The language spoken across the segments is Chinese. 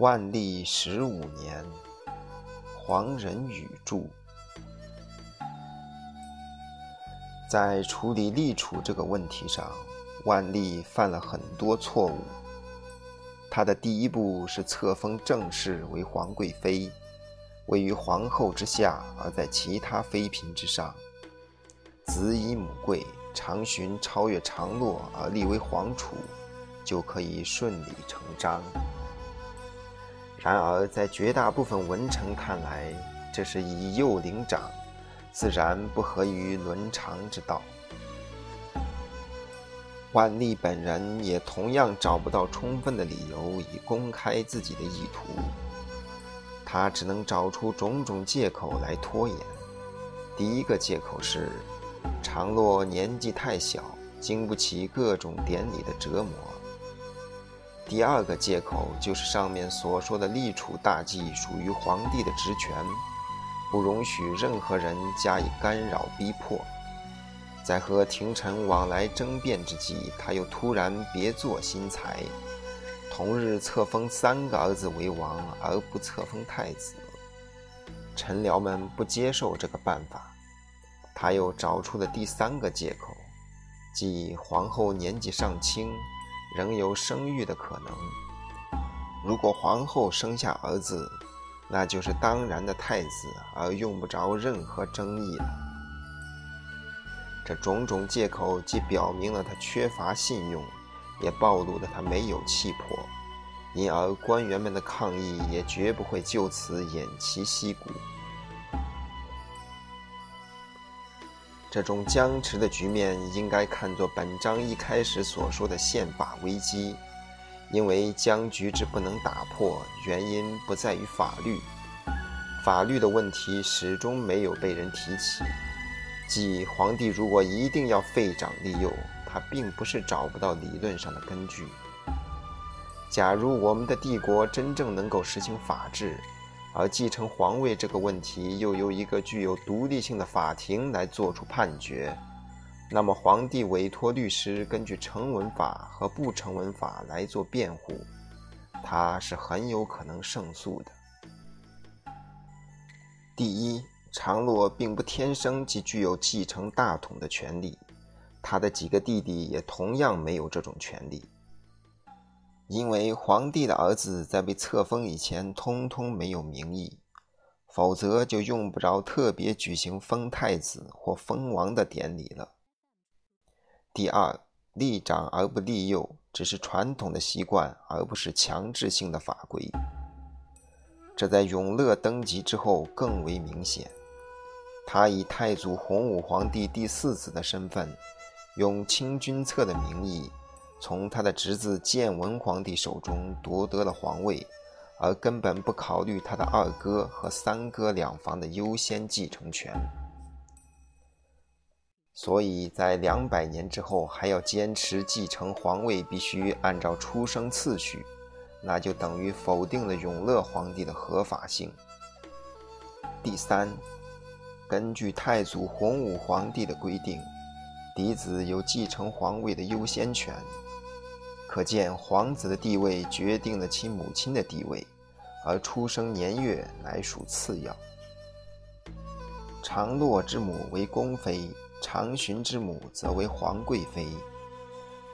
万历十五年，黄仁宇著。在处理立储这个问题上，万历犯了很多错误。他的第一步是册封正氏为皇贵妃，位于皇后之下，而在其他妃嫔之上。子以母贵，长寻超越长洛而立为皇储，就可以顺理成章。然而，在绝大部分文臣看来，这是以幼领长。自然不合于伦常之道。万历本人也同样找不到充分的理由以公开自己的意图，他只能找出种种借口来拖延。第一个借口是，常洛年纪太小，经不起各种典礼的折磨。第二个借口就是上面所说的立储大计属于皇帝的职权。不容许任何人加以干扰逼迫。在和廷臣往来争辩之际，他又突然别作心裁，同日册封三个儿子为王，而不册封太子。臣僚们不接受这个办法。他又找出了第三个借口，即皇后年纪尚轻，仍有生育的可能。如果皇后生下儿子，那就是当然的太子，而用不着任何争议了。这种种借口既表明了他缺乏信用，也暴露了他没有气魄，因而官员们的抗议也绝不会就此偃旗息鼓。这种僵持的局面应该看作本章一开始所说的宪法危机。因为僵局之不能打破，原因不在于法律，法律的问题始终没有被人提起。即皇帝如果一定要废长立幼，他并不是找不到理论上的根据。假如我们的帝国真正能够实行法治，而继承皇位这个问题又由一个具有独立性的法庭来作出判决。那么，皇帝委托律师根据成文法和不成文法来做辩护，他是很有可能胜诉的。第一，长洛并不天生即具有继承大统的权利，他的几个弟弟也同样没有这种权利，因为皇帝的儿子在被册封以前通通没有名义，否则就用不着特别举行封太子或封王的典礼了。第二，立长而不立幼，只是传统的习惯，而不是强制性的法规。这在永乐登基之后更为明显。他以太祖洪武皇帝第四子的身份，用清君侧的名义，从他的侄子建文皇帝手中夺得了皇位，而根本不考虑他的二哥和三哥两房的优先继承权。所以在两百年之后还要坚持继承皇位必须按照出生次序，那就等于否定了永乐皇帝的合法性。第三，根据太祖洪武皇帝的规定，嫡子有继承皇位的优先权，可见皇子的地位决定了其母亲的地位，而出生年月乃属次要。长洛之母为宫妃。长寻之母则为皇贵妃。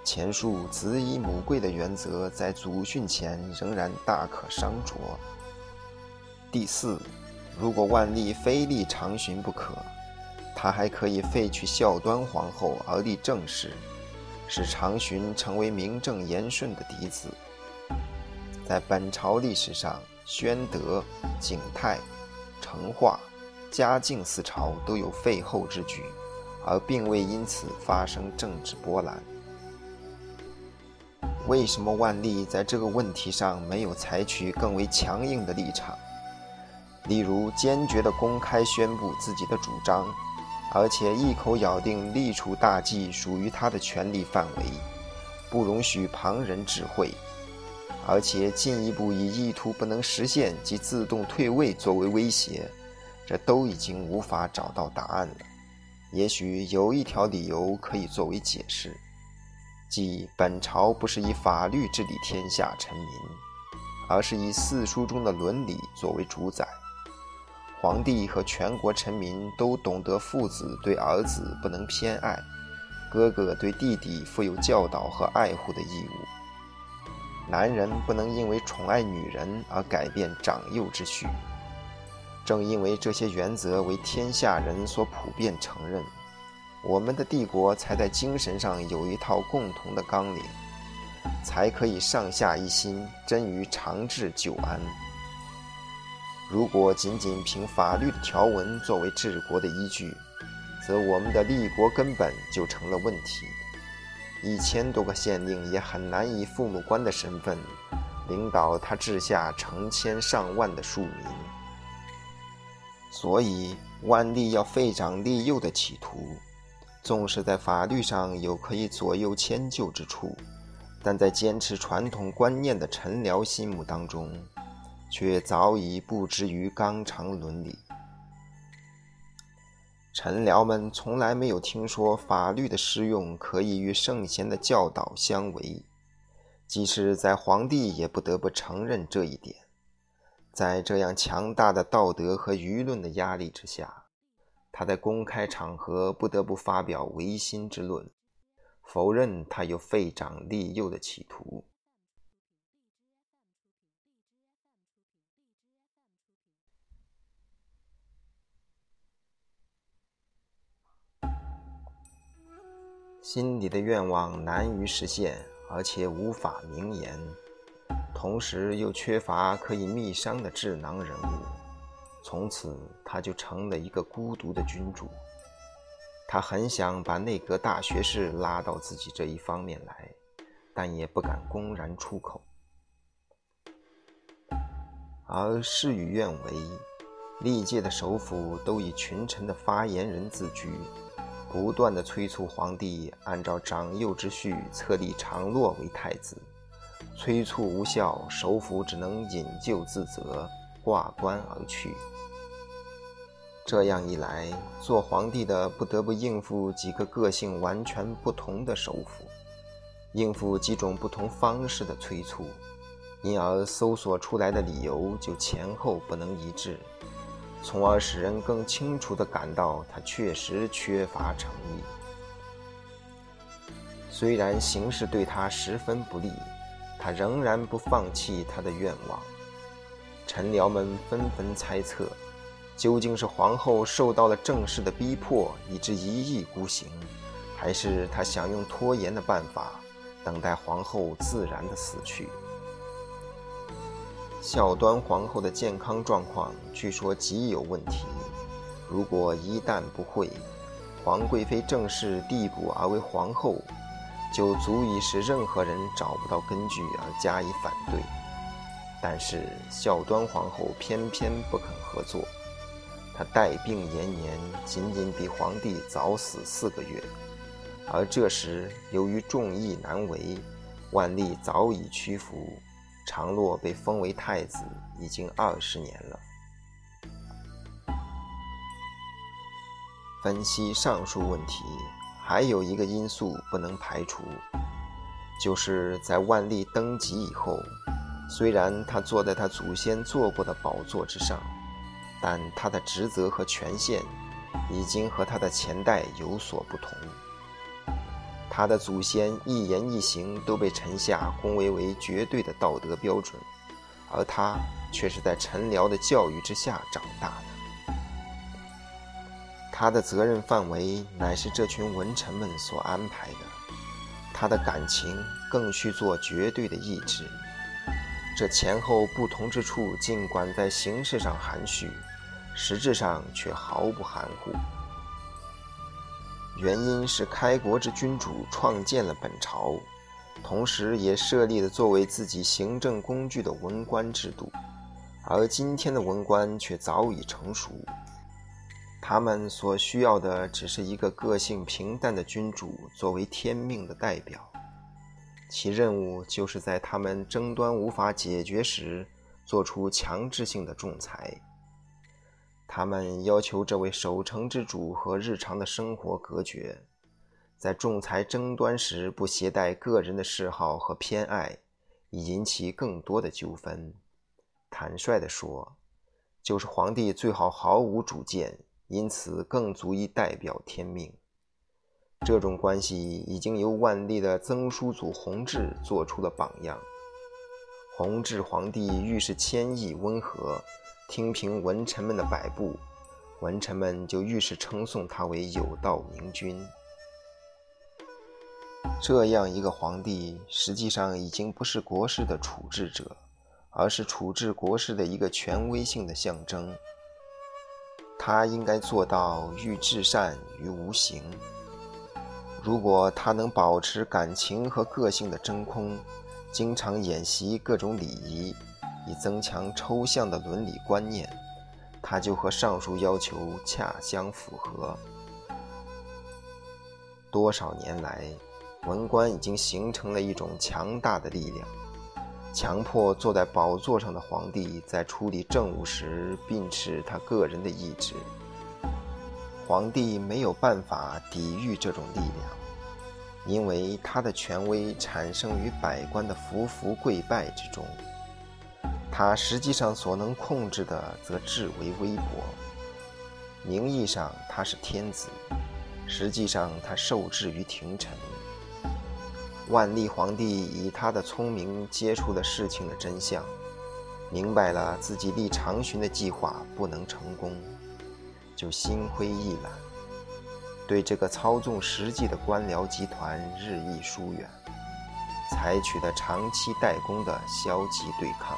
前述子以母贵的原则，在祖训前仍然大可商酌。第四，如果万历非立长寻不可，他还可以废去孝端皇后而立正室，使长寻成为名正言顺的嫡子。在本朝历史上，宣德、景泰、成化、嘉靖四朝都有废后之举。而并未因此发生政治波澜。为什么万历在这个问题上没有采取更为强硬的立场？例如，坚决地公开宣布自己的主张，而且一口咬定立储大计属于他的权力范围，不容许旁人指挥，而且进一步以意图不能实现及自动退位作为威胁，这都已经无法找到答案了。也许有一条理由可以作为解释，即本朝不是以法律治理天下臣民，而是以四书中的伦理作为主宰。皇帝和全国臣民都懂得，父子对儿子不能偏爱，哥哥对弟弟负有教导和爱护的义务。男人不能因为宠爱女人而改变长幼之序。正因为这些原则为天下人所普遍承认，我们的帝国才在精神上有一套共同的纲领，才可以上下一心，臻于长治久安。如果仅仅凭法律的条文作为治国的依据，则我们的立国根本就成了问题。一千多个县令也很难以父母官的身份领导他治下成千上万的庶民。所以，万历要废长立幼的企图，纵使在法律上有可以左右迁就之处，但在坚持传统观念的臣僚心目当中。却早已不知于纲常伦理。臣僚们从来没有听说法律的适用可以与圣贤的教导相违，即使在皇帝也不得不承认这一点。在这样强大的道德和舆论的压力之下，他在公开场合不得不发表违心之论，否认他有废长立幼的企图。心里的愿望难于实现，而且无法明言，同时又缺乏可以密商的智囊人物，从此他就成了一个孤独的君主。他很想把内阁大学士拉到自己这一方面来，但也不敢公然出口。而事与愿违，历届的首辅都以群臣的发言人自居。不断的催促皇帝按照长幼之序册立长洛为太子，催促无效，首辅只能引咎自责，挂冠而去。这样一来，做皇帝的不得不应付几个个性完全不同的首辅，应付几种不同方式的催促，因而搜索出来的理由就前后不能一致。从而使人更清楚地感到他确实缺乏诚意。虽然形势对他十分不利，他仍然不放弃他的愿望。臣僚们纷纷猜测，究竟是皇后受到了正式的逼迫，以致一意孤行，还是他想用拖延的办法，等待皇后自然的死去。孝端皇后的健康状况据说极有问题，如果一旦不会，皇贵妃正式递补而为皇后，就足以使任何人找不到根据而加以反对。但是孝端皇后偏偏不肯合作，她带病延年，仅仅比皇帝早死四个月，而这时由于众议难为，万历早已屈服。长洛被封为太子已经二十年了。分析上述问题，还有一个因素不能排除，就是在万历登基以后，虽然他坐在他祖先坐过的宝座之上，但他的职责和权限已经和他的前代有所不同。他的祖先一言一行都被臣下恭维为绝对的道德标准，而他却是在臣僚的教育之下长大的。他的责任范围乃是这群文臣们所安排的，他的感情更需做绝对的意志。这前后不同之处，尽管在形式上含蓄，实质上却毫不含糊。原因是开国之君主创建了本朝，同时也设立了作为自己行政工具的文官制度，而今天的文官却早已成熟，他们所需要的只是一个个性平淡的君主作为天命的代表，其任务就是在他们争端无法解决时，做出强制性的仲裁。他们要求这位守城之主和日常的生活隔绝，在仲裁争端时不携带个人的嗜好和偏爱，以引起更多的纠纷。坦率地说，就是皇帝最好毫无主见，因此更足以代表天命。这种关系已经由万历的曾叔祖弘治做出了榜样。弘治皇帝遇事谦抑温和，听凭文臣们的摆布，文臣们就愈是称颂他为有道明君。这样一个皇帝，实际上已经不是国事的处置者，而是处置国事的一个权威性的象征。他应该做到欲至善于无形。如果他能保持感情和个性的真空，经常演习各种礼仪，以增强抽象的伦理观念，他就和上述要求恰相符合。多少年来，文官已经形成了一种强大的力量，强迫坐在宝座上的皇帝在处理政务时秉持他个人的意志。皇帝没有办法抵御这种力量，因为他的权威产生于百官的服服跪拜之中。他实际上所能控制的则至为微薄。名义上他是天子，实际上他受制于廷臣。万历皇帝以他的聪明接触了事情的真相，明白了自己立长巡的计划不能成功，就心灰意懒，对这个操纵实际的官僚集团日益疏远，采取了长期代工的消极对抗。